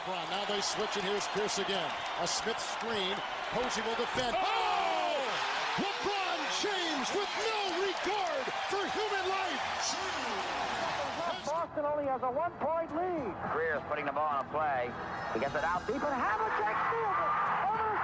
LeBron. Now they switch, and here's Pierce again. A Smith screen. Posey will defend. Oh! oh! LeBron James with no regard for human life. Boston only has a one-point lead. Greer's putting the ball on a play. He gets it out deep. But Havlicek steals it. Over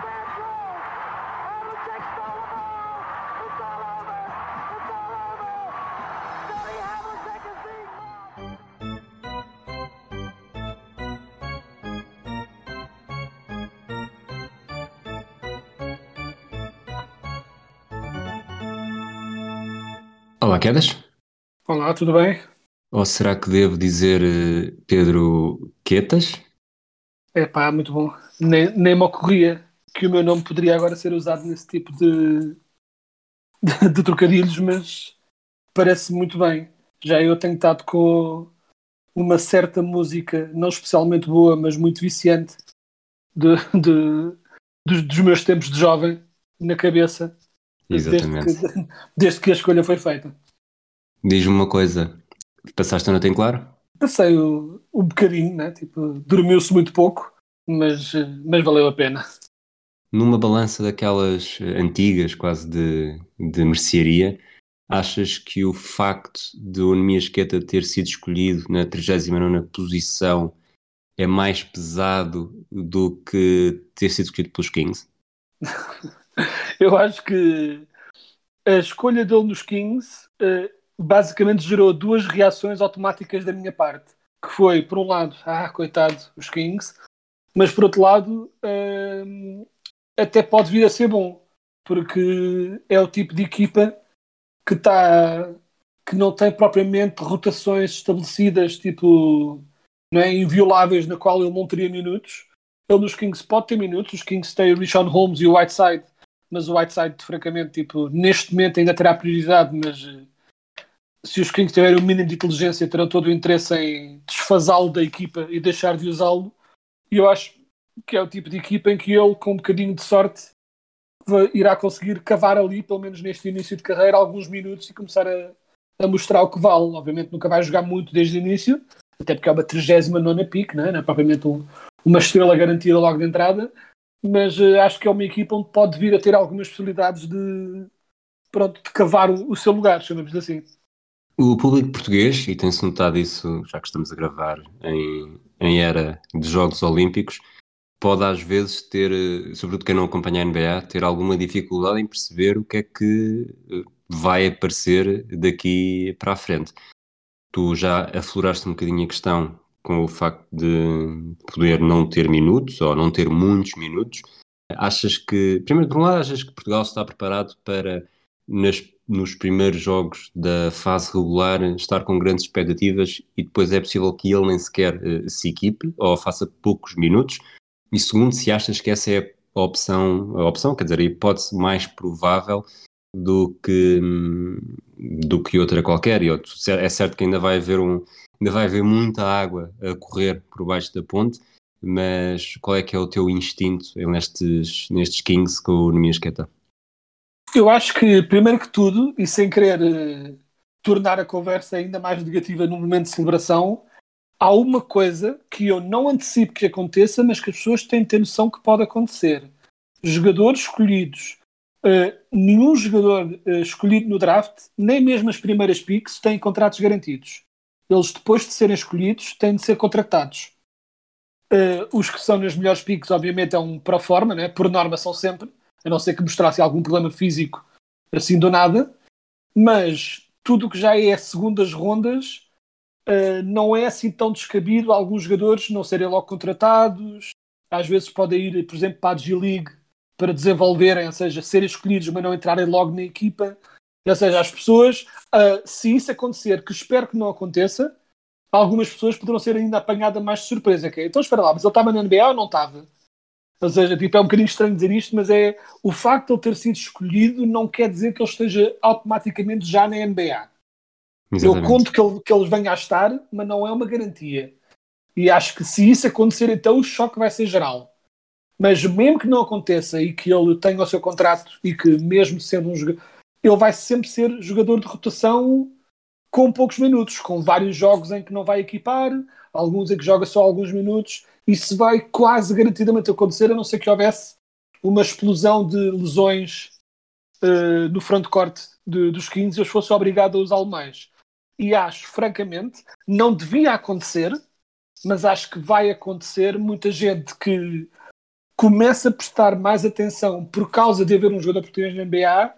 Quedas? Olá, tudo bem? Ou será que devo dizer eh, Pedro Quetas? É pá, muito bom. Nem, nem me ocorria que o meu nome poderia agora ser usado nesse tipo de, de, de trocadilhos, mas parece muito bem. Já eu tenho estado com uma certa música, não especialmente boa, mas muito viciante, de, de- dos, dos meus tempos de jovem na cabeça, Exatamente. Desde, que, desde que a escolha foi feita. Diz-me uma coisa. Passaste a noite em claro? Passei o, o bocadinho, né? tipo, dormiu-se muito pouco, mas, mas valeu a pena. Numa balança daquelas eh, antigas, quase de, de mercearia, achas que o facto de o Nemias Queta ter sido escolhido na 39 posição é mais pesado do que ter sido escolhido pelos Kings? Eu acho que a escolha dele nos Kings eh, basicamente gerou duas reações automáticas da minha parte. Que foi, por um lado, ah, coitado, os Kings, mas por outro lado, eh, até pode vir a ser bom, porque é o tipo de equipa que está que não tem propriamente rotações estabelecidas, tipo, não é, invioláveis, na qual ele não teria minutos. Ele nos Kings pode ter minutos, os Kings têm o Richard Holmes e o Whiteside, mas o Whiteside, francamente, tipo, neste momento ainda terá prioridade, mas se os Kings tiverem o mínimo de inteligência, terão todo o interesse em desfazá-lo da equipa e deixar de usá-lo. E eu acho que é o tipo de equipa em que ele, com um bocadinho de sorte, irá conseguir cavar ali, pelo menos neste início de carreira, alguns minutos e começar a, a mostrar o que vale. Obviamente nunca vai jogar muito desde o início, até porque é uma 39 pique, não é? Não é propriamente um- uma estrela garantida logo de entrada, mas eh, acho que é uma equipa onde pode vir a ter algumas possibilidades de, pronto, de cavar o, o seu lugar, chamamos assim. O público português, e tem-se notado isso já que estamos a gravar em, em era de Jogos Olímpicos, pode às vezes ter, sobretudo quem não acompanha a NBA, ter alguma dificuldade em perceber o que é que eh, vai aparecer daqui para a frente. Tu já afloraste um bocadinho a questão com o facto de poder não ter minutos ou não ter muitos minutos. Achas que, primeiro, por um lado, achas que Portugal está preparado para, nas, nos primeiros jogos da fase regular, estar com grandes expectativas e depois é possível que ele nem sequer eh, se equipe ou faça poucos minutos? E segundo, se achas que essa é a opção, a opção, quer dizer, a hipótese mais provável do que, hum, do que outra qualquer. E é certo que ainda vai haver um, ainda vai haver muita água a correr por baixo da ponte, mas qual é que é o teu instinto nestes, nestes Kings com o Nemias Queta? Eu acho que, primeiro que tudo, e sem querer eh, tornar a conversa ainda mais negativa num momento de celebração, há uma coisa que eu não antecipo que aconteça, mas que as pessoas têm de ter noção que pode acontecer. Jogadores escolhidos, eh, nenhum jogador eh, escolhido no draft, nem mesmo as primeiras picks, têm contratos garantidos. Eles, depois de serem escolhidos, têm de ser contratados. Os que são nas melhores picks, obviamente, é um pro forma, né? por norma são sempre, a não ser que mostrasse algum problema físico assim do nada, mas tudo o que já é segundas rondas uh, não é assim tão descabido alguns jogadores não serem logo contratados, às vezes podem ir, por exemplo, para a G-League para desenvolverem, ou seja, serem escolhidos, mas não entrarem logo na equipa. Ou seja, as pessoas, uh, se isso acontecer, que espero que não aconteça, algumas pessoas poderão ser ainda apanhadas mais de surpresa. Que é, então espera lá, mas ele estava na NBA ou não estava? Ou seja, tipo, é um bocadinho estranho dizer isto, mas é o facto de ele ter sido escolhido não quer dizer que ele esteja automaticamente já na NBA. Eu conto que ele, que ele venha a estar, mas não é uma garantia. E acho que se isso acontecer, então o choque vai ser geral. Mas mesmo que não aconteça e que ele tenha o seu contrato e que mesmo sendo um jogador, ele vai sempre ser jogador de rotação com poucos minutos, com vários jogos em que não vai equipar, alguns em que joga só alguns minutos. Isso vai quase garantidamente acontecer, a não ser que houvesse uma explosão de lesões uh, no frontcourt dos 15 e eu fosse obrigado a usá-lo mais. E acho, francamente, não devia acontecer, mas acho que vai acontecer. Muita gente que começa a prestar mais atenção por causa de haver um jogador português na NBA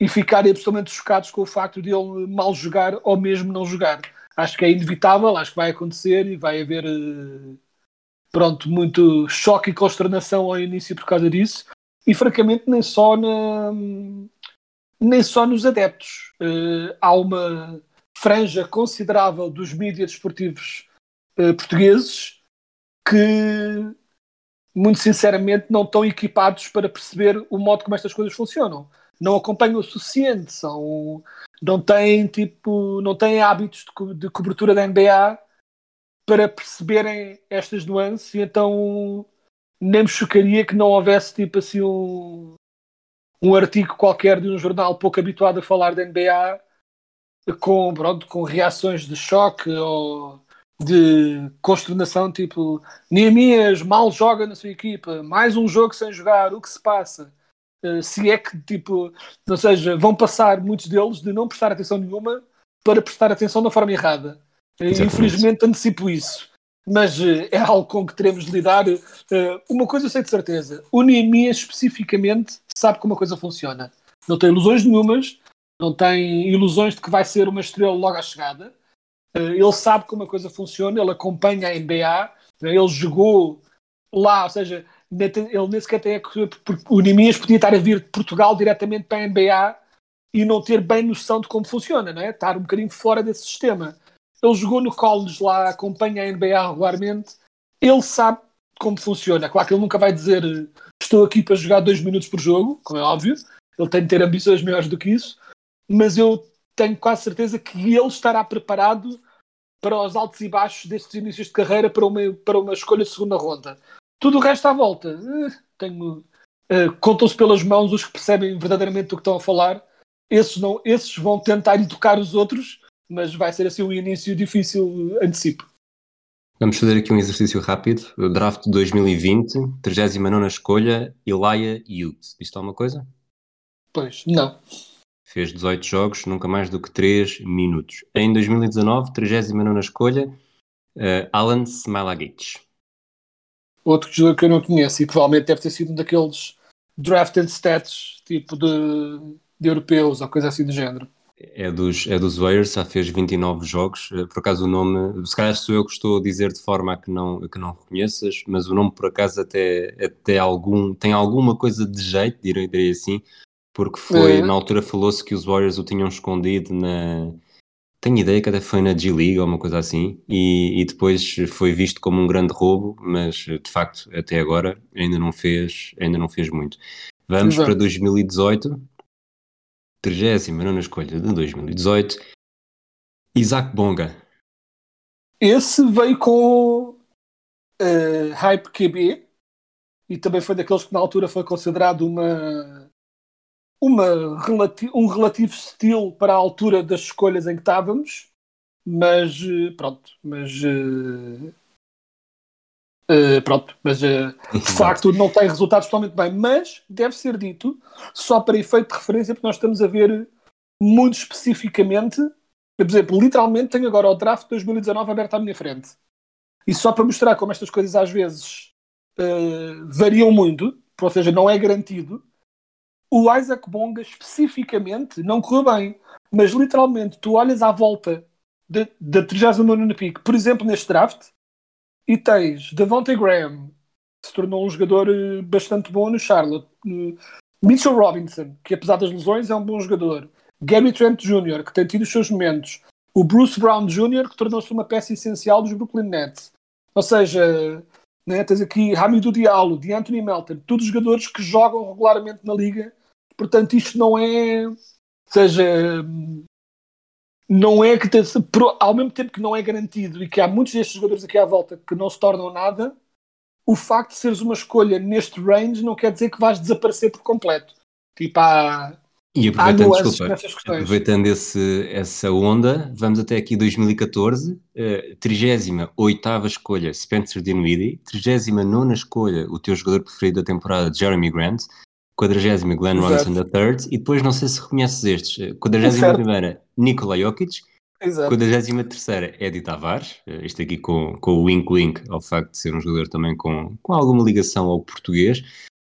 e ficarem absolutamente chocados com o facto de ele mal jogar ou mesmo não jogar. Acho que é inevitável, acho que vai acontecer e vai haver eh, pronto, muito choque e consternação ao início por causa disso. E francamente nem só na, nem só nos adeptos. Uh, há uma franja considerável dos mídias desportivos uh, portugueses que muito sinceramente não estão equipados para perceber o modo como estas coisas funcionam não acompanham o suficiente, são, não têm tipo, não têm hábitos de, co de cobertura da NBA para perceberem estas nuances e então nem me chocaria que não houvesse tipo assim um, um artigo qualquer de um jornal pouco habituado a falar da NBA com, pronto, com reações de choque ou de consternação, tipo Neemias mal joga na sua equipa, mais um jogo sem jogar, o que se passa? Eh, se é que, tipo, ou seja, vão passar muitos deles de não prestar atenção nenhuma para prestar atenção da forma errada. Exatamente. Infelizmente antecipo isso. Mas uh, é algo com que teremos de lidar. Uh, uma coisa eu sei de certeza: o Neemias especificamente sabe como a coisa funciona. Não tem ilusões nenhumas, não tem ilusões de que vai ser uma estrela logo à chegada. ele sabe como a coisa funciona, ele acompanha a NBA, ele jogou lá, ou seja, ele nem sequer tem. O Nimias podia estar a vir de Portugal diretamente para a NBA e não ter bem noção de como funciona, não é? Estar um bocadinho fora desse sistema. Ele jogou no college lá, acompanha a NBA regularmente, ele sabe como funciona. Claro que ele nunca vai dizer estou aqui para jogar dois minutos por jogo, como é óbvio, ele tem de ter ambições maiores do que isso, mas eu tenho quase certeza que ele estará preparado para os altos e baixos destes inícios de carreira para uma, para uma escolha de segunda ronda. Tudo o resto à volta, eh, tenho. Uh, Contam-se pelas mãos os que percebem verdadeiramente do que estão a falar. Esses, não, esses vão tentar educar os outros, mas vai ser assim um início difícil, antecipo. Vamos fazer aqui um exercício rápido. O draft 2020, 39 escolha, Elia Youth. Isto é uma coisa? Pois, não. Fez 18 jogos, nunca mais do que 3 minutos. Em 2019, 39 escolha, uh, Alan Smilagic outro jogador que eu não conheço e provavelmente deve ter sido um daqueles drafted stats tipo de, de europeus ou coisa assim do género. É dos, é dos Warriors, já fez 29 jogos. Eh, por acaso o nome, se calhar sou eu que estou a dizer de forma a que não, a que não reconheças, mas o nome por acaso até, até algum, tem alguma coisa de jeito, direi, direi assim, porque foi, é. na altura falou-se que os Warriors o tinham escondido na, tenho ideia que até foi na G-League ou uma coisa assim, e, e, depois foi visto como um grande roubo, mas de facto até agora ainda não fez, ainda não fez muito. Vamos Exato. para 2018, 39 escolha de 2018, Isaac Bonga. Esse veio com uh, Hype QB e também foi daqueles que na altura foi considerado uma uma relati um relativo estilo para a altura das escolhas em que estávamos, mas eh, pronto, mas uh, uh, pronto, mas uh, de facto não tem resultados totalmente bem, mas deve ser dito, só para efeito de referência, porque nós estamos a ver muito especificamente, por exemplo, literalmente tenho agora o draft 2019 aberto à minha frente. E só para mostrar como estas coisas às vezes variam muito, ou seja, não é garantido, o Isaac Bonga especificamente não correu bem, mas literalmente tu olhas à volta da 39 pick, por exemplo, neste draft, e tens Devontae Graham, que se tornou um jogador eh, bastante bom no Charlotte, eh, Mitchell Robinson, que apesar das lesões é um bom jogador, Gary Trent Jr., que tem tido os seus momentos, o Bruce Brown Jr., que tornou-se uma peça essencial dos Brooklyn Nets. Ou seja, né, tens aqui Hamidou Diallo, de Anthony Melton, todos jogadores que jogam regularmente na liga Portanto, isto não é. Seja. Não é que. Ao mesmo tempo que não é garantido e que há muitos destes jogadores aqui à volta que não se tornam nada, o facto de seres uma escolha neste range não quer dizer que vais desaparecer por completo. Tipo, há, E há aproveitando, nuances desculpa, aproveitando esse, essa onda, vamos até aqui 2014, eh, 38ª escolha Spencer Dinwiddie, 39ª escolha o teu jogador preferido da temporada Jeremy Grant, 40 Glenn Exato. Robinson III e depois não sei se reconheces estes, eh, 41ª Nikola Jokic, Exato. 43ª Eddie Tavares, eh, isto aqui com, com o wink wink ao facto de ser um jogador também com, com alguma ligação ao português,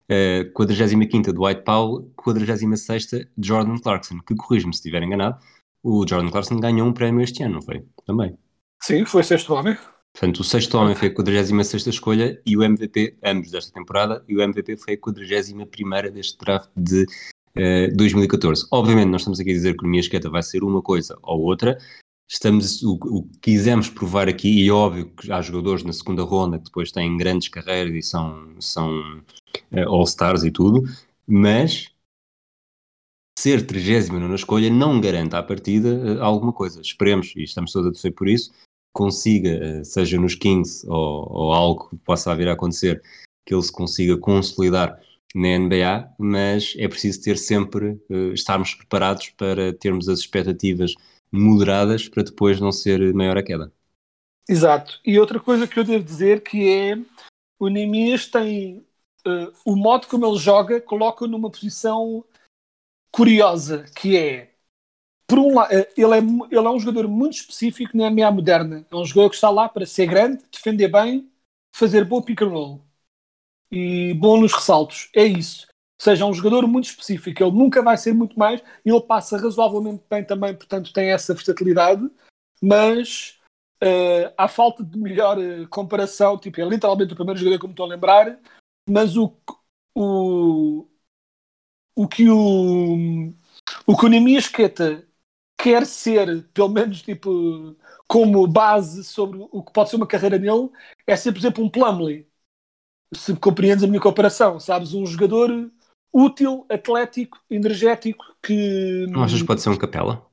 Uh, 45 Dwight Powell, 46 Jordan Clarkson, que corrijo-me se estiver enganado, o Jordan Clarkson ganhou um prémio este ano, não foi? Também. Sim, foi sexto homem. Portanto, o sexto homem foi a 46 escolha e o MVP, ambos desta temporada, e o MVP foi a 41 deste draft de uh, 2014. Obviamente, nós estamos aqui a dizer que o Minha Esqueta vai ser uma coisa ou outra. Estamos, o, o que quisemos provar aqui, e é óbvio que há jogadores na segunda ronda que depois têm grandes carreiras e são, são uh, All-Stars e tudo, mas ser 39 na escolha não garante à partida uh, alguma coisa. Esperemos, e estamos todos a torcer por isso, consiga, uh, seja nos Kings ou, ou, algo que possa vir a acontecer, que ele se consiga consolidar na NBA, mas é preciso ter sempre, estarmos preparados para termos as expectativas moderadas para depois não ser maior a queda. Exato. E outra coisa que eu devo dizer que é o Nemias tem uh, o modo como ele joga coloca-o numa posição curiosa, que é por um lado, ele é, ele é um jogador muito específico na NBA moderna. É um jogador que está lá para ser grande, defender bem, fazer bom pick and roll e bom nos ressaltos. É isso. Ou seja, é um jogador muito específico. Ele nunca vai ser muito mais. Ele passa razoavelmente bem também, portanto tem essa versatilidade. Mas uh, há falta de melhor uh, comparação. Tipo, é literalmente o primeiro jogador que me estou a lembrar. Mas o, o, o que o, o que o Nemias Queta quer ser, pelo menos tipo, como base sobre o que pode ser uma carreira nele, é ser, por exemplo, um Plumlee. Se compreendes a minha comparação, sabes? Um jogador útil, atlético, energético, que. Não achas que pode ser um capela?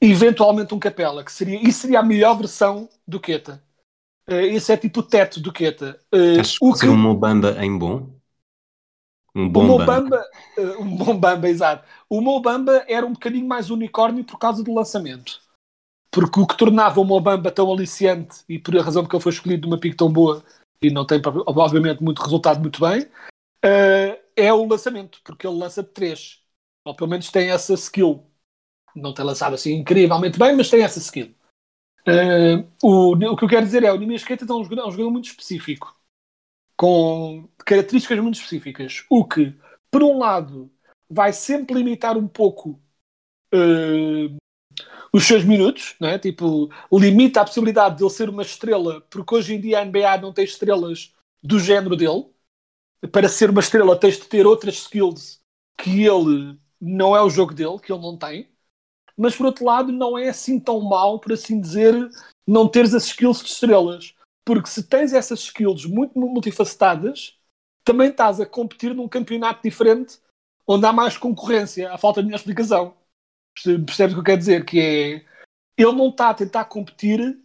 Eventualmente um capela, que seria. Isso seria a melhor versão do Queta. Uh, esse é tipo o teto do Queta. Uh, Achas que ser um Mobamba em bom? Um bom o Mobamba, uh, um bom Bamba, exato. O Mobamba era um bocadinho mais unicórnio por causa do lançamento. Porque o que tornava o Mobamba tão aliciante e por a razão porque ele foi escolhido numa pick tão boa e não tem, obviamente, muito resultado muito bem, uh, é o lançamento, porque ele lança de 3. Ou pelo menos tem essa skill. Não tem lançado assim incrivelmente bem, mas tem essa skill. Uh, o, o que eu quero dizer é o Nimias Keita é um é um jogador muito específico. Com características muito específicas. O que, por um lado, vai sempre limitar um pouco uh, os seus minutos, não é? tipo, limita a possibilidade de ele ser uma estrela, porque hoje em dia a NBA não tem estrelas do género dele. Para ser uma estrela tens de ter outras skills que ele não é o jogo dele, que ele não tem. Mas por outro lado, não é assim tão mal, por assim dizer, não teres as skills de estrelas. Porque se tens essas skills muito multifacetadas, também estás a competir num campeonato diferente onde há mais concorrência, à falta de minha explicação. Percebes o que eu quero dizer? Que é ele não está a tentar competir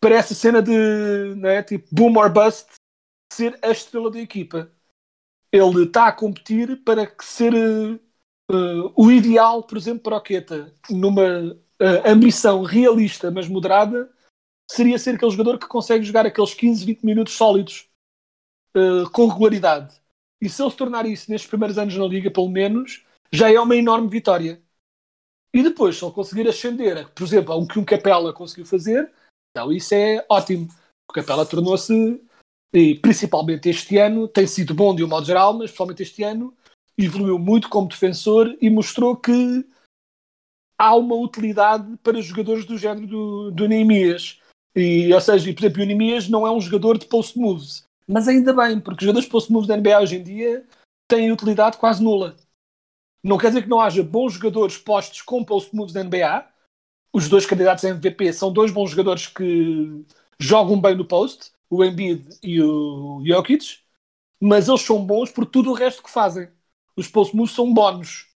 para essa cena de né, tipo boom or bust ser a estrela da equipa. Ele está a competir para ser uh, o ideal, por exemplo, para o Queta, numa uh, ambição realista, mas moderada, seria ser aquele jogador que consegue jogar aqueles 15, 20 minutos sólidos uh, com regularidade. E se ele se tornar isso nestes primeiros anos na Liga, pelo menos, já é uma enorme vitória. E depois, se ele conseguir ascender, por exemplo, ao que um Capela conseguiu fazer, então isso é ótimo. O Capela tornou-se, e principalmente este ano, tem sido bom de um modo geral, mas principalmente este ano, evoluiu muito como defensor e mostrou que há uma utilidade para jogadores do género do, do Neemias. E, ou seja, por exemplo, o Neemias não é um jogador de post moves. Mas ainda bem, porque os jogadores de post moves da NBA hoje em dia têm utilidade quase nula. Não quer dizer que não haja bons jogadores postos com post moves da NBA. Os dois candidatos a MVP são dois bons jogadores que jogam bem no post, o Embiid e o Jokic, mas eles são bons por tudo o resto que fazem. Os post moves são bónus.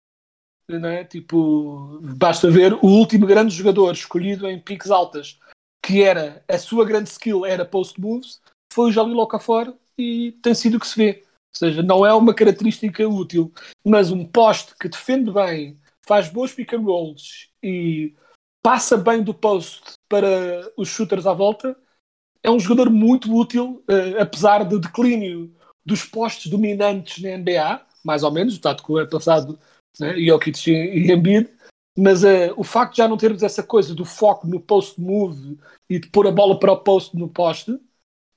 É? Tipo, basta ver o último grande jogador escolhido em piques altas, que era a sua grande skill era post moves, foi o Jalil Okafor e tem sido o que se vê. Ou seja, não é uma característica útil, mas um poste que defende bem, faz bons pick and rolls e passa bem do post para os shooters à volta, é um jogador muito útil, uh, apesar do declínio dos postes dominantes na NBA, mais ou menos, o ano passado né, Jokic e Embiid, mas uh, o facto de já não termos essa coisa do foco no post move e de pôr a bola para o post no poste,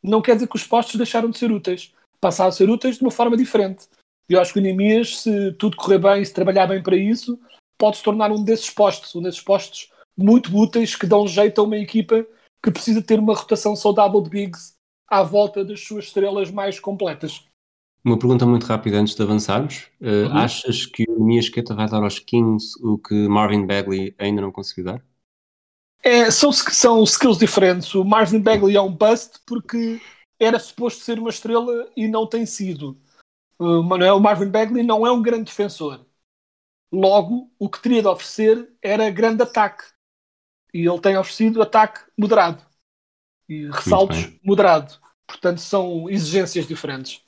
não quer dizer que os postes deixaram de ser úteis. Passaram a ser úteis de uma forma diferente. Eu acho que o Nemias, se tudo correr bem se trabalhar bem para isso, pode se tornar um desses postos, um desses postos muito úteis que dão jeito a uma equipa que precisa ter uma rotação saudável de bigs à volta das suas estrelas mais completas. Uma pergunta muito rápida antes de avançarmos. Uh, uhum. Achas que o Niasqueta vai dar aos Kings o que Marvin Bagley ainda não conseguiu dar? É, são, são skills diferentes. O Marvin Bagley é um bust porque era suposto ser uma estrela e não tem sido. Uh, o Marvin Bagley não é um grande defensor. Logo, o que teria de oferecer era grande ataque. E ele tem oferecido ataque moderado. E ressaltos moderado. Portanto, são exigências diferentes.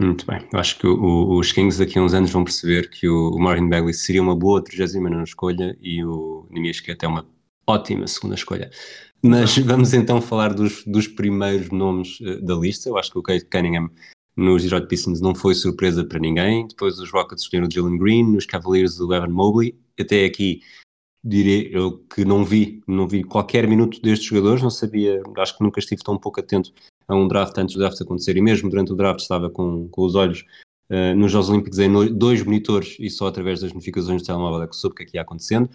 Muito bem. Eu acho que o, os Kings daqui a uns anos vão perceber que o, o Marvin Bagley seria uma boa 39 escolha e o Nimias é uma ótima segunda escolha. Mas vamos então falar dos, dos primeiros nomes uh, da lista. Eu acho que o Kate Cunningham nos Detroit Pistons não foi surpresa para ninguém. Depois os Rockets escolheram o Jalen Green, nos Cavaliers o Evan Mobley. Até aqui direi eu que não vi, não vi qualquer minuto destes jogadores, não sabia, acho que nunca estive tão pouco atento a um draft antes do draft acontecer e mesmo durante o draft estava com, com os olhos uh, nos Jogos Olímpicos em no, dois monitores e só através das notificações do telemóvel é que soube o que é que ia acontecendo.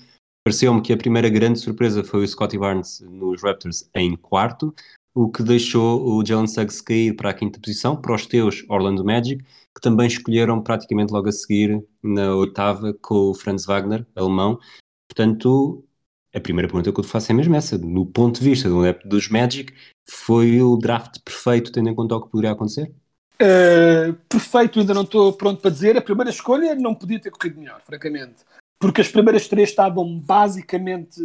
Pareceu-me que a primeira grande surpresa foi o Scottie Barnes nos Raptors em quarto, o que deixou o Jalen Suggs cair para a quinta posição, para os teus Orlando Magic, que também escolheram praticamente logo a seguir na oitava com o Franz Wagner, alemão. Portanto, a primeira pergunta que eu te faço é mesmo essa. No ponto de vista do adepto dos Magic, foi o draft perfeito, tendo em conta o que poderia acontecer? Uh, perfeito, ainda não estou pronto para dizer. A primeira escolha não podia ter corrido melhor, francamente. Porque as primeiras três estavam basicamente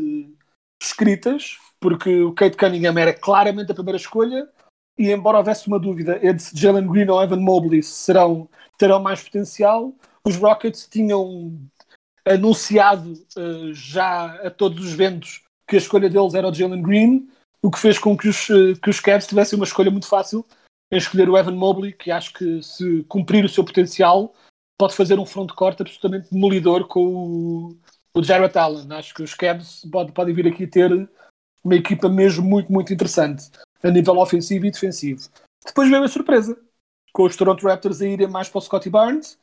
escritas, porque o Kate Cunningham era claramente a primeira escolha, e embora houvesse uma dúvida entre se Jalen Green ou Evan Mobley serão, terão mais potencial, os Rockets tinham anunciado uh, já a todos os ventos que a escolha deles era o Jalen Green, o que fez com que os, uh, que os Cavs tivessem uma escolha muito fácil em escolher o Evan Mobley, que acho que se cumprir o seu potencial pode fazer um front-court absolutamente demolidor com o, o Jarrett Allen. Acho que os Cavs podem pode vir aqui ter uma equipa mesmo muito, muito interessante a nível ofensivo e defensivo. Depois veio a surpresa, com os Toronto Raptors a irem mais para o Scottie Barnes,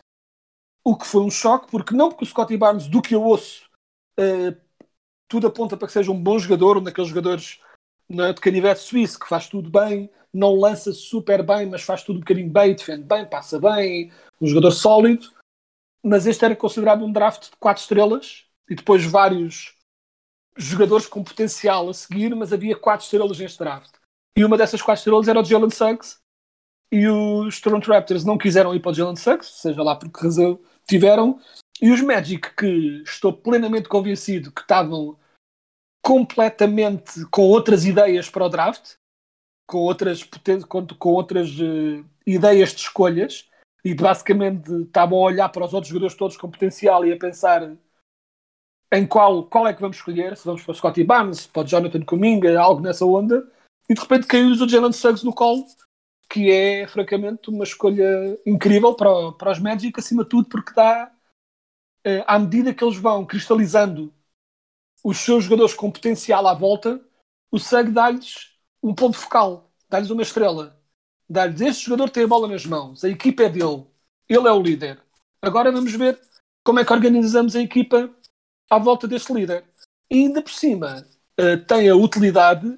o que foi um choque, porque não porque o Scottie Barnes, do que eu ouço, uh, tudo aponta para que seja um bom jogador, um daqueles jogadores é, de canivete suíço, que faz tudo bem, não lança super bem, mas faz tudo um bocadinho bem, defende bem, passa bem, um jogador sólido. Mas este era considerado um draft de quatro estrelas e depois vários jogadores com potencial a seguir, mas havia quatro estrelas neste draft. E uma dessas quatro estrelas era o Jalen Suggs, e os Toronto Raptors não quiseram ir para o Jalen Suggs, seja lá por que razão tiveram, e os Magic, que estou plenamente convencido que estavam completamente com outras ideias para o draft, com outras, com, outras uh, ideias de escolhas, e basicamente estavam a olhar para os outros jogadores todos com potencial e a pensar em qual, qual é que vamos escolher, se vamos para o Scottie Barnes, para o Jonathan Kuminga, algo nessa onda, e de repente caiu-lhes o Jalen Suggs no colo, que é, francamente, uma escolha incrível para, para os Magic, acima de tudo, porque dá, eh, à medida que eles vão cristalizando os seus jogadores com potencial à volta, o SEG dá-lhes um ponto focal, dá-lhes uma estrela. Dá-lhes este jogador tem a bola nas mãos, a equipa é dele, ele é o líder. Agora vamos ver como é que organizamos a equipa à volta deste líder. E ainda por cima, uh, tem a utilidade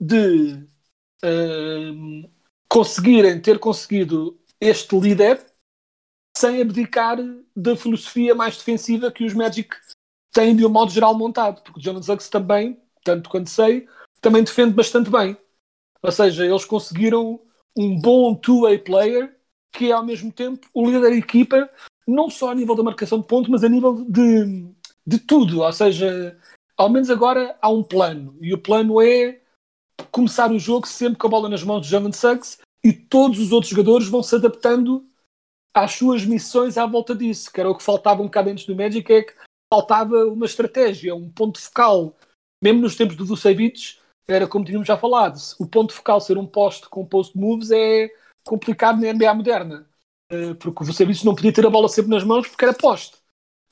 de uh, conseguirem ter conseguido este líder sem abdicar da filosofia mais defensiva que os Magic têm de um modo geral montado, porque Jonas Suggs também, tanto quanto sei, também defende bastante bem. Ou seja, eles conseguiram um bom two-way player que é ao mesmo tempo o líder da equipa, não só a nível da marcação de ponto, mas a nível de, de tudo. Ou seja, ao menos agora há um plano, e o plano é começar o jogo sempre com a bola nas mãos de Jalen Suggs e todos os outros jogadores vão se adaptando às suas missões à volta disso, que era o que faltava um bocado antes do Magic, é que faltava uma estratégia, um ponto focal. Mesmo nos tempos do Vucevic, era como tínhamos já falado, o ponto focal ser um poste com post moves é complicado na NBA moderna. Uh, porque o Vucevic não podia ter a bola sempre nas mãos porque era poste.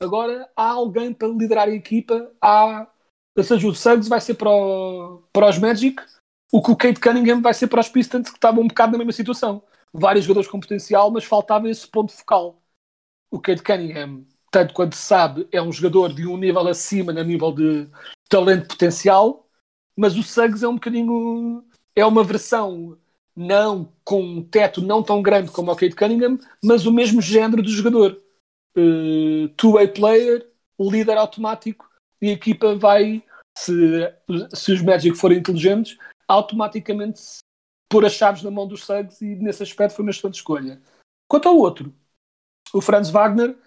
Agora há alguém para liderar a equipa, há... ou seja, o Suggs vai ser para, o... para os Magic, o que o Kate Cunningham vai ser para os Pistons, que estavam um bocado na mesma situação. Vários jogadores com potencial, mas faltava esse ponto focal. O Kate Cunningham, tanto quanto se sabe, é um jogador de um nível acima, no nível de talento potencial, mas o Suggs é um bocadinho. é uma versão não com um teto não tão grande como o Kate Cunningham, mas o mesmo género do jogador. Uh, Two-way player, líder automático, e a equipa vai, se, se os Magic forem inteligentes, automaticamente pôr as chaves na mão dos Suggs e nesse aspecto foi uma excelente escolha. Quanto ao outro, o Franz Wagner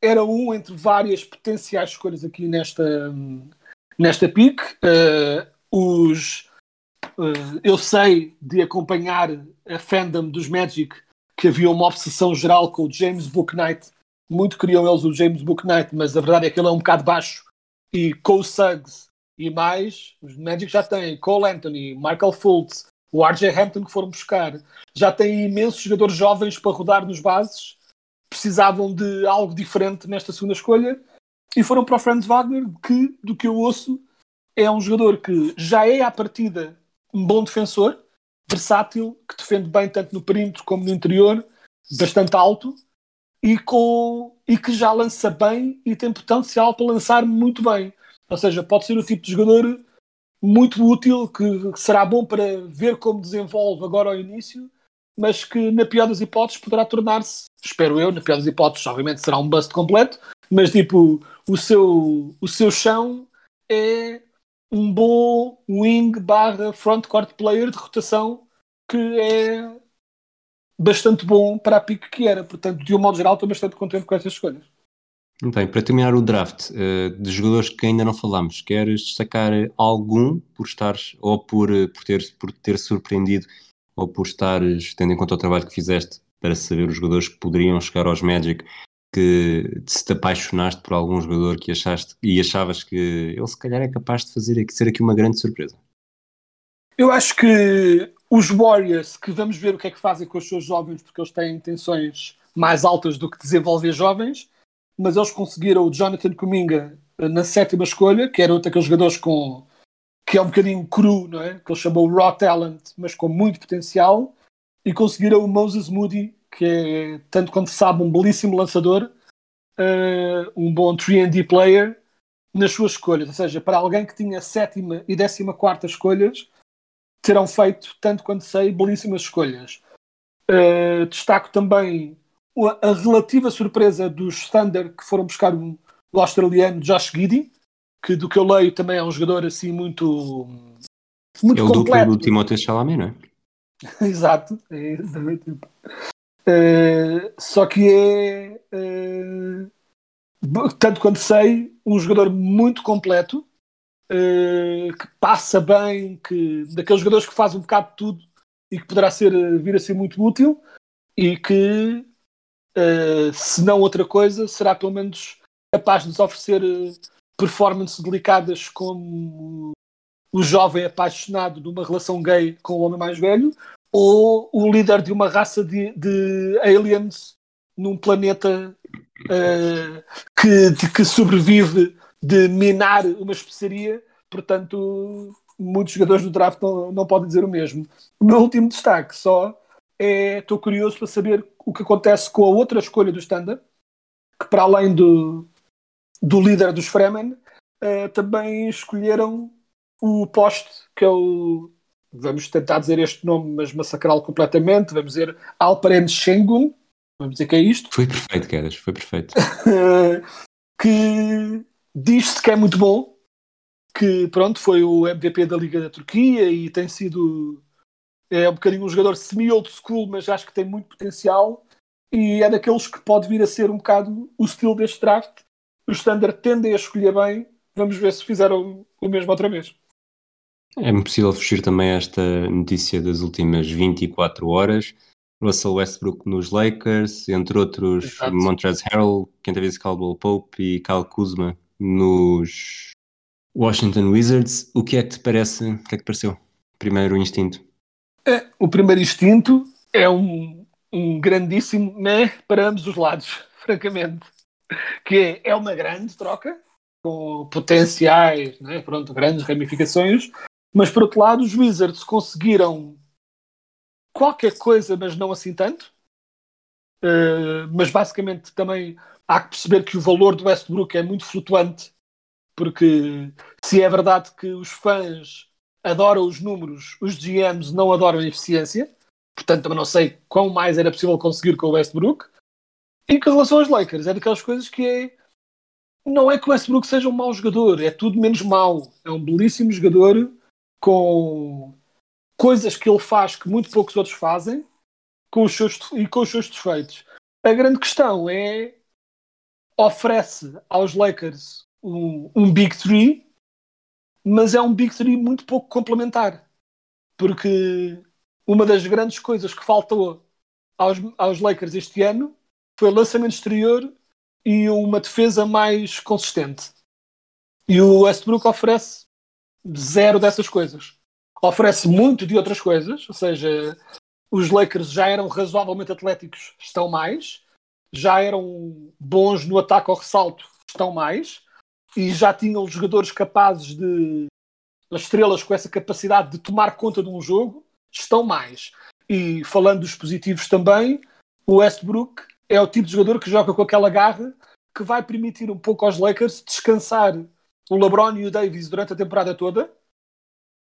era um entre várias potenciais escolhas aqui nesta, nesta pick. Uh, os, uh, eu sei de acompanhar a fandom dos Magic que havia uma obsessão geral com o James Booknight. Muito queriam eles o James Booknight, mas a verdade é que ele é um bocado baixo. E com o Suggs e mais, os Magic já têm Cole Anthony, Michael Fultz, o RJ Hampton que foram buscar. Já têm imensos jogadores jovens para rodar nos bases. Precisavam de algo diferente nesta segunda escolha e foram para o Franz Wagner, que, do que eu ouço, é um jogador que já é à partida um bom defensor, versátil, que defende bem tanto no perímetro como no interior, bastante alto e, com, e que já lança bem e tem potencial para lançar muito bem. Ou seja, pode ser o tipo de jogador muito útil, que, que será bom para ver como desenvolve agora ao início, mas que na pior das hipóteses poderá tornar-se, espero eu, na pior das hipóteses, obviamente será um bust completo, mas tipo, o seu, o seu chão é um bom wing barra frontcourt player de rotação que é bastante bom para a pique que era. Portanto, de um modo geral, estou bastante contente com essas escolhas. Bem, para terminar o draft uh, de jogadores que ainda não falámos, queres destacar algum por estar ou por, eh, por, ter, por ter surpreendido ou por estares, tendo em conta o trabalho que fizeste para saber os jogadores que poderiam chegar aos Magic, que se te apaixonaste por algum jogador que achaste e achavas que ele se calhar é capaz de fazer ser aqui uma grande surpresa? Eu acho que os Warriors, que vamos ver o que é que fazem com os seus jovens, porque eles têm intenções mais altas do que desenvolver jovens, mas eles conseguiram o Jonathan Kuminga eh, na sétima escolha, que era outro daqueles jogadores com que é um bocadinho cru, não é? Que ele chamou Raw Talent, mas com muito potencial, e conseguiram o Moses Moody, que é, tanto quanto se sabe, um belíssimo lançador, uh, um bom 3D player, nas suas escolhas. Ou seja, para alguém que tinha sétima e décima quarta escolhas, terão feito, tanto quanto sei, belíssimas escolhas. Uh, destaco também a relativa surpresa dos Thunder que foram buscar um, o australiano Josh Giddy, que do que eu leio também é um jogador assim muito muito é o completo. duplo do Timothée Chalamet, não é? Exato, é exatamente. Uh, só que é uh, tanto quanto sei um jogador muito completo uh, que passa bem que daqueles jogadores que faz um bocado de tudo e que poderá ser vir a ser muito útil e que uh, se não outra coisa, será pelo menos capaz de nos oferecer uh, performances delicadas como o jovem apaixonado de uma relação gay com o homem mais velho ou o líder de uma raça de, de aliens num planeta uh, que, que sobrevive de minar uma especiaria. Portanto, muitos jogadores do draft não, não podem dizer o mesmo. O meu último destaque só é estou curioso para saber o que acontece com a outra escolha do Standard, que para além do, do líder dos Fremen, uh, também escolheram o poste, que é o. Vamos tentar dizer este nome, mas massacrá-lo completamente. Vamos dizer Alperen Shengun. Vamos dizer que é isto. Foi perfeito, Quedas, foi perfeito. que diz-se que é muito bom, que pronto, foi o MVP da Liga da Turquia e tem sido é um bocadinho um jogador semi-old school, mas acho que tem muito potencial e é daqueles que pode vir a ser um bocado o estilo deste draft. Os Standard tendem a escolher bem. Vamos ver se fizeram o mesmo outra vez. É impossível fugir também a esta notícia das últimas 24 horas. Russell Westbrook nos Lakers, entre outros Exato. Montrezl Harrell, Kentavious Caldwell Pope e Kyle Kuzma nos Washington Wizards. O que é que te parece? O que é que te pareceu? Primeiro instinto. É, o primeiro instinto é um, um grandíssimo né para ambos os lados, francamente. Que é, é uma grande troca, com potenciais, né, pronto, grandes ramificações, mas por outro lado, os Wizards conseguiram qualquer coisa, mas não assim tanto. Uh, mas basicamente também há que perceber que o valor do Westbrook é muito flutuante, porque se é verdade que os fãs adoram os números, os GMs não adoram a eficiência, portanto também não sei quão mais era possível conseguir com o Westbrook. E com relação aos Lakers, é daquelas coisas que é. Não é que o Westbrook seja um mau jogador, é tudo menos mau. É um belíssimo jogador com coisas que ele faz que muito poucos outros fazem com os seus, e com os seus defeitos. A grande questão é oferece aos Lakers um, um Big Three, mas é um Big Three muito pouco complementar. Porque uma das grandes coisas que faltou aos, aos Lakers este ano foi lançamento exterior e uma defesa mais consistente. E o Westbrook oferece zero dessas coisas. Oferece muito de outras coisas, ou seja, os Lakers já eram razoavelmente atléticos, estão mais. Já eram bons no ataque ao ressalto, estão mais. E já tinham jogadores capazes de. As estrelas com essa capacidade de tomar conta de um jogo, estão mais. E falando dos positivos também, o Westbrook é o tipo de jogador que joga com aquela garra que vai permitir um pouco aos Lakers descansar o LeBron e o Davis durante a temporada toda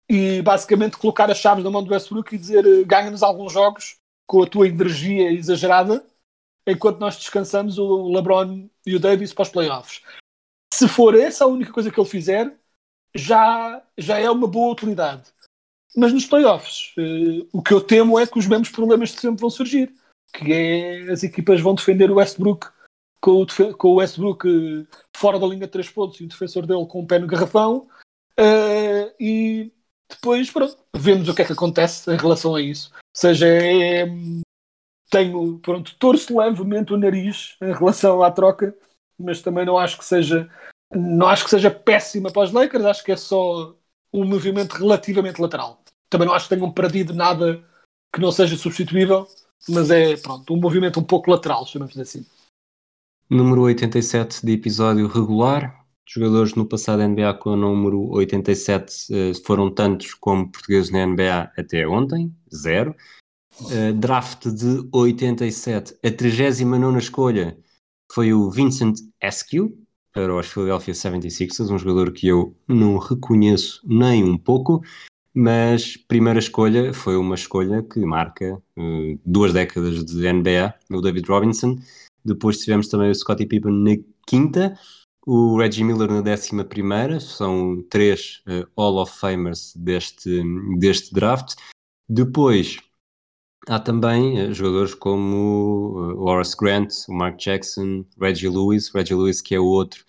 e basicamente colocar as chaves na mão do Westbrook e dizer eh, ganha-nos alguns jogos com a tua energia exagerada enquanto nós descansamos o LeBron e o Davis para os playoffs. Se for essa a única coisa que ele fizer, já, já é uma boa utilidade. Mas nos playoffs, eh, o que eu temo é que os mesmos problemas de sempre vão surgir, que é as equipas vão defender o Westbrook com o, com o Westbrook eh, fora da linha de três pontos e o defensor dele com o pé no garrafão eh, e depois pronto, vemos o que é que acontece em relação a isso. Ou seja, é, tenho, pronto, torço levemente o nariz em relação à troca, mas também não acho que seja não acho que seja péssima para os Lakers, acho que é só um movimento relativamente lateral. Também não acho que tenham perdido nada que não seja substituível, mas é pronto, um movimento um pouco lateral, chamamos assim. Número 87 de episódio regular. Jogadores no passado NBA com o número 87 eh, foram tantos como portugueses na NBA até ontem, zero. Eh, draft de 87, a 39 escolha foi o Vincent Askew para os Philadelphia 76ers, um jogador que eu não reconheço nem um pouco, mas primeira escolha foi uma escolha que marca eh, duas décadas de NBA, o David Robinson. Depois tivemos também o Scottie Pippen na quinta, o Reggie Miller na décima primeira, são três eh, Hall of Famers deste, deste draft. Depois há também eh, jogadores como eh, o Horace Grant, o Mark Jackson, Reggie Lewis, Reggie Lewis que é o outro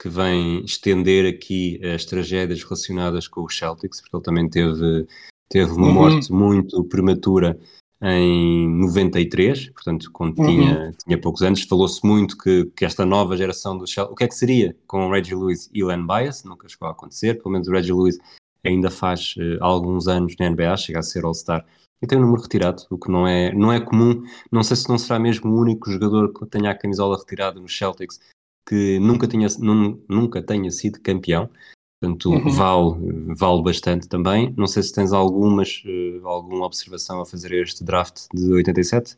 que vem estender aqui as tragédias relacionadas com os Celtics, porque ele também teve, teve uma Uhum. morte muito prematura em 93, portanto, quando Uhum. tinha, tinha poucos anos. Falou-se muito que, que esta nova geração do Celtics, o que é que seria com o Reggie Lewis e Len Bias? Nunca chegou a acontecer, pelo menos o Reggie Lewis ainda faz eh, alguns anos na NBA, chega a ser All-Star e tem o número retirado, o que não é, não é comum. Não sei se não será mesmo o único jogador que tenha a camisola retirada nos Celtics que nunca, tinha, nun- nunca tenha sido campeão. Portanto, Uhum. vale, vale bastante também. Não sei se tens algumas, eh, alguma observação a fazer a este draft de 87?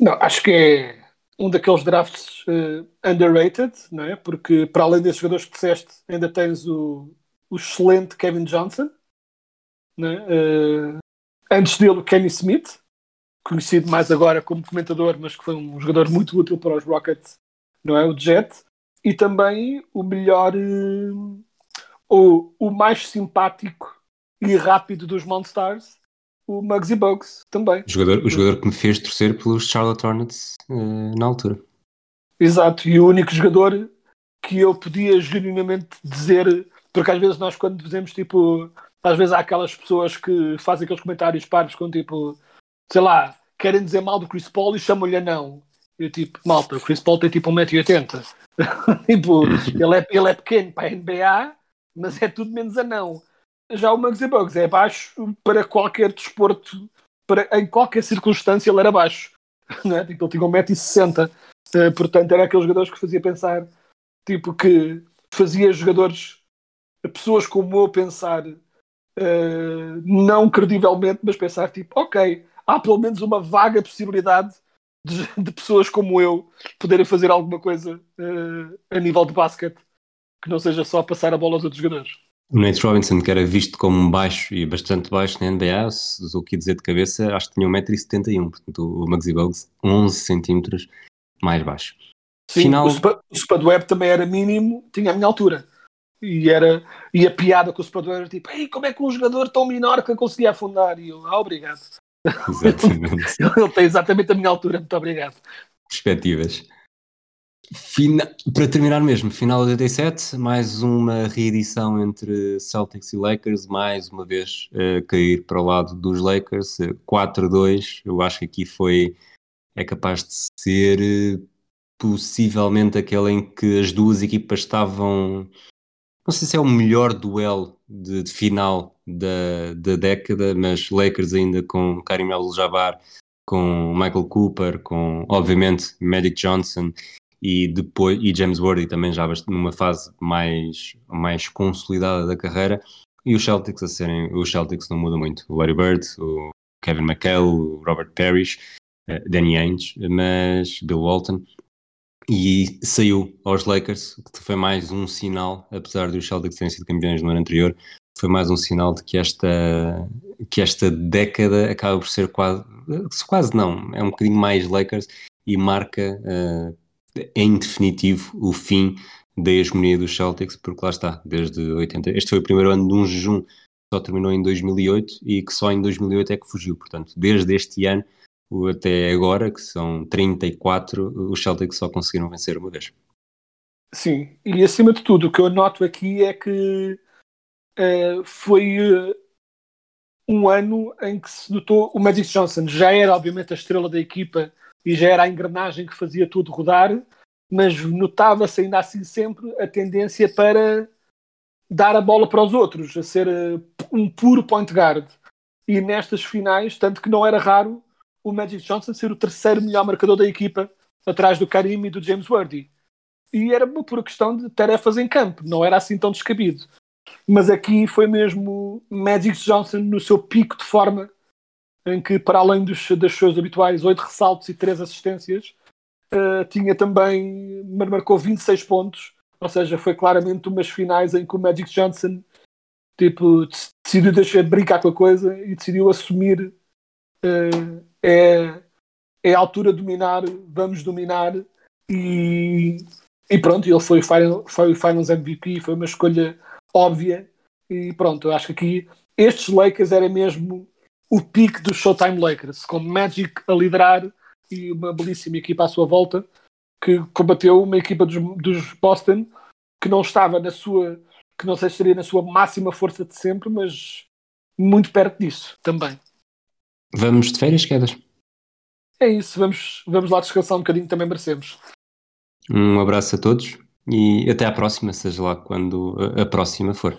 Não, acho que é um daqueles drafts eh, underrated, não é? Porque para além desses jogadores que disseste, ainda tens o, o excelente Kevin Johnson, não é? Eh, antes dele o Kenny Smith, conhecido mais agora como comentador, mas que foi um jogador muito útil para os Rockets, não é? O Jet, e também o melhor, eh, ou o mais simpático e rápido dos Monstars, o Muggsy Bogues, também. O jogador, o jogador que me fez torcer pelos Charlotte Hornets eh, na altura. Exato, e o único jogador que eu podia genuinamente dizer, porque às vezes nós quando dizemos tipo, às vezes há aquelas pessoas que fazem aqueles comentários parvos com tipo, sei lá, querem dizer mal do Chris Paul e chamam-lhe anão. Eu tipo, malta, o Chris Paul tem tipo 1,80m. tipo, ele é, ele é pequeno para a NBA, mas é tudo menos anão. Já o Muggsy Bugs é baixo para qualquer desporto, para, em qualquer circunstância ele era baixo. Não é? tipo, ele tinha 1,60m. Uh, portanto, era aqueles jogadores que fazia pensar, tipo, que fazia jogadores, pessoas como eu pensar, uh, não credivelmente, mas pensar tipo, ok, há pelo menos uma vaga possibilidade de, de pessoas como eu poderem fazer alguma coisa uh, a nível de basquete que não seja só passar a bola aos outros jogadores. O Nate Robinson, que era visto como um baixo e bastante baixo na NBA, se o que dizer de cabeça, acho que tinha 1,71m, portanto o Muggsy Bogues 11 centímetros mais baixo. Sim, Final... o, Spud, o Spudweb também era mínimo, tinha a minha altura. E, era, e a piada com o Spudweb era tipo, Ei, como é que um jogador tão menor que conseguia afundar? E eu, ah, obrigado. Exatamente. Ele tem exatamente a minha altura, muito obrigado. Perspectivas. Fina... Para terminar mesmo, final de 87, mais uma reedição entre Celtics e Lakers, mais uma vez uh, cair para o lado dos Lakers, 4-2, eu acho que aqui foi, é capaz de ser possivelmente aquele em que as duas equipas estavam. Não sei se é o melhor duelo de, de final da, da década, mas Lakers ainda com Karim Abdul-Jabbar, com Michael Cooper, com obviamente Magic Johnson e depois e James Worthy também já numa fase mais mais consolidada da carreira. E os Celtics a serem os Celtics não muda muito. O Larry Bird o Kevin McHale o Robert Parrish uh, Danny Ainge mas Bill Walton e saiu aos Lakers, que foi mais um sinal, apesar dos Celtics terem sido campeões no ano anterior, foi mais um sinal de que esta, que esta década acaba por ser quase, quase não, é um bocadinho mais Lakers e marca uh, em definitivo o fim da hegemonia dos Celtics, porque lá está, desde 80, este foi o primeiro ano de um jejum que só terminou em 2008 e que só em 2008 é que fugiu, portanto, desde este ano até agora, que são 34, os Celtics só conseguiram vencer uma vez. Sim, e acima de tudo, o que eu noto aqui é que uh, foi uh, um ano em que se notou o Magic Johnson já era obviamente a estrela da equipa e já era a engrenagem que fazia tudo rodar, mas notava-se ainda assim sempre a tendência para dar a bola para os outros, a ser uh, um puro point guard. E nestas finais, tanto que não era raro o Magic Johnson ser o terceiro melhor marcador da equipa, atrás do Karim e do James Worthy. E era por questão de tarefas em campo, não era assim tão descabido. Mas aqui foi mesmo Magic Johnson no seu pico de forma, em que, para além dos, das suas habituais oito ressaltos e três assistências, uh, tinha também, marcou 26 pontos. Ou seja, foi claramente umas finais em que o Magic Johnson tipo, decidiu deixar de brincar com a coisa e decidiu assumir é, é a altura de dominar, vamos dominar e, e pronto, ele foi, foi o Finals MVP, foi uma escolha óbvia e pronto, eu acho que aqui estes Lakers era mesmo o pique dos Showtime Lakers, com Magic a liderar e uma belíssima equipa à sua volta que combateu uma equipa dos, dos Boston que não estava na sua que não sei se estaria na sua máxima força de sempre, mas muito perto disso também. Vamos de férias, quedas? É isso, vamos, vamos lá descansar um bocadinho, também merecemos. Um abraço a todos e até à próxima, seja lá quando a, próxima for.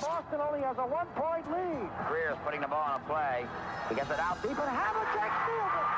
Boston only has a one-point lead. Greer's putting the ball on a play. He gets it out deep, and Havlicek steals it.